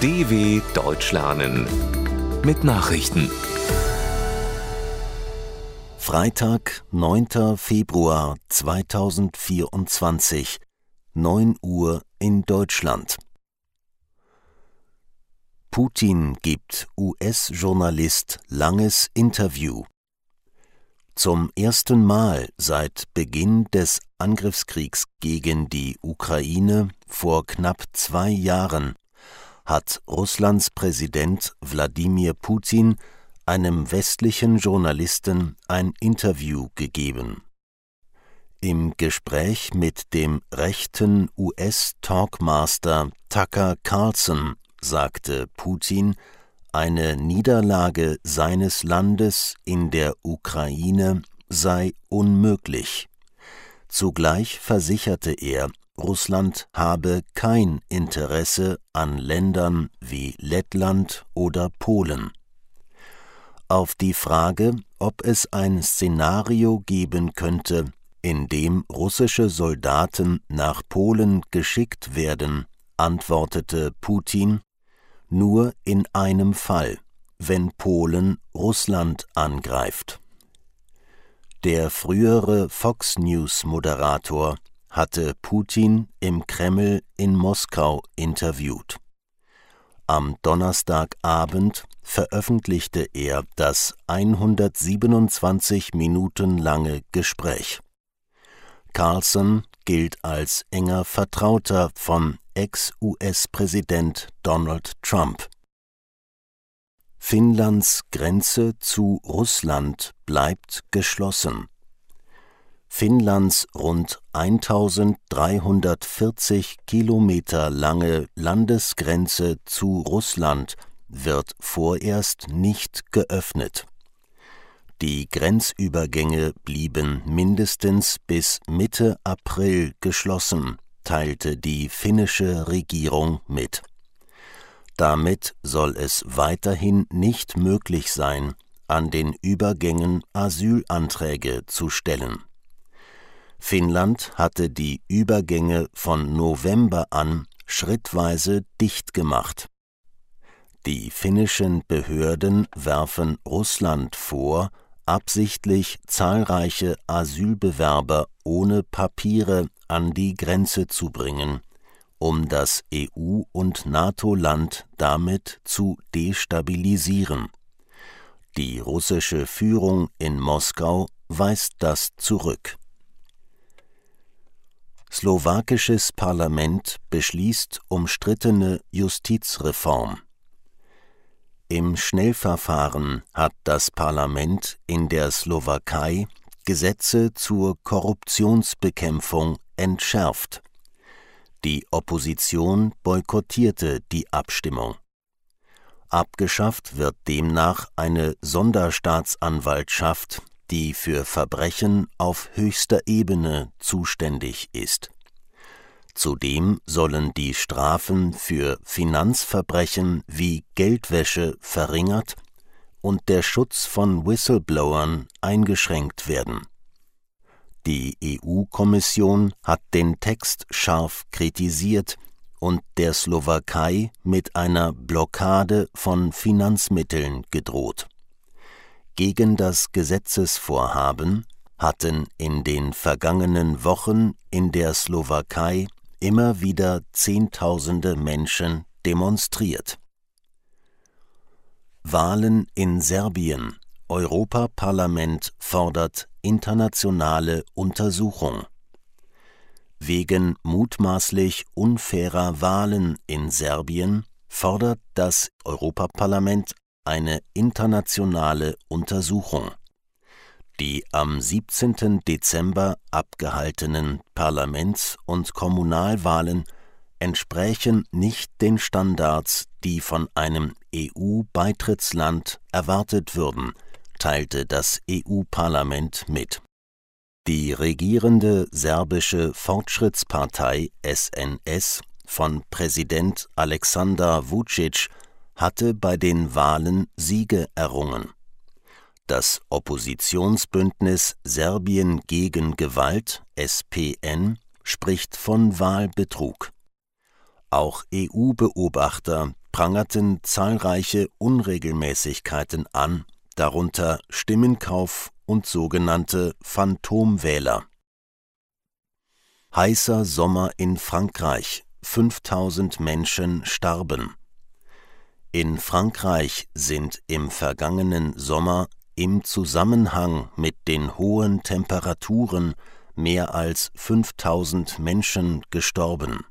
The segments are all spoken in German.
DW Deutsch lernen mit Nachrichten. Freitag, 9. Februar 2024, 9 Uhr in Deutschland. Putin gibt US-Journalist langes Interview. Zum ersten Mal seit Beginn des Angriffskriegs gegen die Ukraine vor knapp zwei Jahren hat Russlands Präsident Wladimir Putin einem westlichen Journalisten ein Interview gegeben. Im Gespräch mit dem rechten US-Talkmaster Tucker Carlson sagte Putin, eine Niederlage seines Landes in der Ukraine sei unmöglich. Zugleich versicherte er, Russland habe kein Interesse an Ländern wie Lettland oder Polen. Auf die Frage, ob es ein Szenario geben könnte, in dem russische Soldaten nach Polen geschickt werden, antwortete Putin nur in einem Fall, wenn Polen Russland angreift. Der frühere Fox News Moderator hatte Putin im Kreml in Moskau interviewt. Am Donnerstagabend veröffentlichte er das 127 Minuten lange Gespräch. Carlson gilt als enger Vertrauter von Ex-US-Präsident Donald Trump. Finnlands Grenze zu Russland bleibt geschlossen. Finnlands rund 1340 Kilometer lange Landesgrenze zu Russland wird vorerst nicht geöffnet. Die Grenzübergänge blieben mindestens bis Mitte April geschlossen, teilte die finnische Regierung mit. Damit soll es weiterhin nicht möglich sein, an den Übergängen Asylanträge zu stellen. Finnland hatte die Übergänge von November an schrittweise dicht gemacht. Die finnischen Behörden werfen Russland vor, absichtlich zahlreiche Asylbewerber ohne Papiere an die Grenze zu bringen, um das EU- und NATO-Land damit zu destabilisieren. Die russische Führung in Moskau weist das zurück. Slowakisches Parlament beschließt umstrittene Justizreform. Im Schnellverfahren hat das Parlament in der Slowakei Gesetze zur Korruptionsbekämpfung entschärft. Die Opposition boykottierte die Abstimmung. Abgeschafft wird demnach eine Sonderstaatsanwaltschaft, die für Verbrechen auf höchster Ebene zuständig ist. Zudem sollen die Strafen für Finanzverbrechen wie Geldwäsche verringert und der Schutz von Whistleblowern eingeschränkt werden. Die EU-Kommission hat den Text scharf kritisiert und der Slowakei mit einer Blockade von Finanzmitteln gedroht. Gegen das Gesetzesvorhaben hatten in den vergangenen Wochen in der Slowakei immer wieder Zehntausende Menschen demonstriert. Wahlen in Serbien. Europaparlament fordert internationale Untersuchung. Wegen mutmaßlich unfairer Wahlen in Serbien fordert das Europaparlament eine internationale Untersuchung. Die am 17. Dezember abgehaltenen Parlaments- und Kommunalwahlen entsprächen nicht den Standards, die von einem EU-Beitrittsland erwartet würden, teilte das EU-Parlament mit. Die regierende serbische Fortschrittspartei SNS von Präsident Alexander Vucic hatte bei den Wahlen Siege errungen. Das Oppositionsbündnis Serbien gegen Gewalt SPN spricht von Wahlbetrug. Auch EU-Beobachter prangerten zahlreiche Unregelmäßigkeiten an, darunter Stimmenkauf und sogenannte Phantomwähler. Heißer Sommer in Frankreich, 5000 Menschen starben. In Frankreich sind im vergangenen Sommer im Zusammenhang mit den hohen Temperaturen mehr als 5000 Menschen gestorben.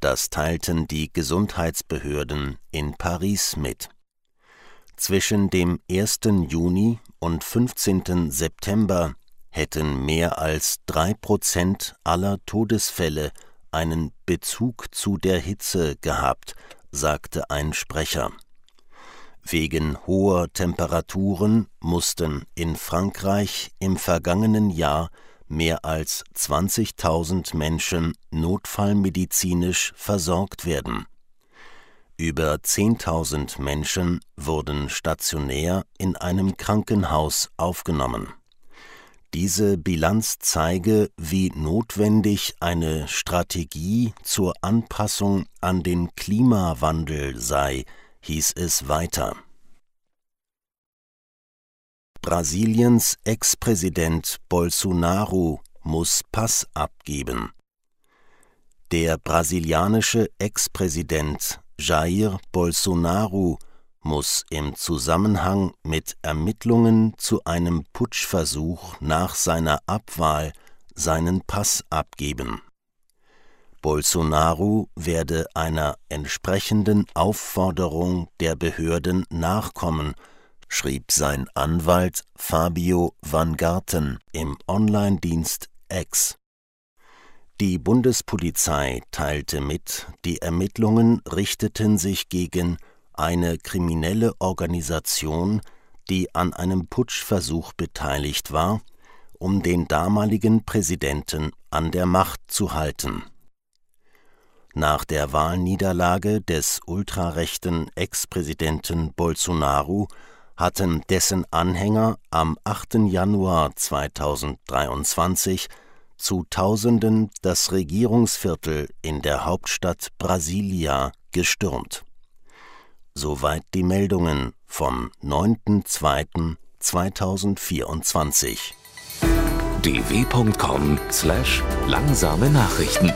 Das teilten die Gesundheitsbehörden in Paris mit. Zwischen dem 1. Juni und 15. September hätten mehr als drei Prozent aller Todesfälle einen Bezug zu der Hitze gehabt, sagte ein Sprecher. Wegen hoher Temperaturen mussten in Frankreich im vergangenen Jahr mehr als 20.000 Menschen notfallmedizinisch versorgt werden. Über 10.000 Menschen wurden stationär in einem Krankenhaus aufgenommen. Diese Bilanz zeige, wie notwendig eine Strategie zur Anpassung an den Klimawandel sei, hieß es weiter. Brasiliens Ex-Präsident Bolsonaro muss Pass abgeben. Der brasilianische Ex-Präsident Jair Bolsonaro muss im Zusammenhang mit Ermittlungen zu einem Putschversuch nach seiner Abwahl seinen Pass abgeben. Bolsonaro werde einer entsprechenden Aufforderung der Behörden nachkommen schrieb sein Anwalt Fabio van Garten im Online-Dienst X. Die Bundespolizei teilte mit, die Ermittlungen richteten sich gegen eine kriminelle Organisation, die an einem Putschversuch beteiligt war, um den damaligen Präsidenten an der Macht zu halten. Nach der Wahlniederlage des ultrarechten Ex-Präsidenten Bolsonaro hatten dessen Anhänger am 8. Januar 2023 zu Tausenden das Regierungsviertel in der Hauptstadt Brasilia gestürmt. Soweit die Meldungen vom 9.2.2024. dw.com/langsame Nachrichten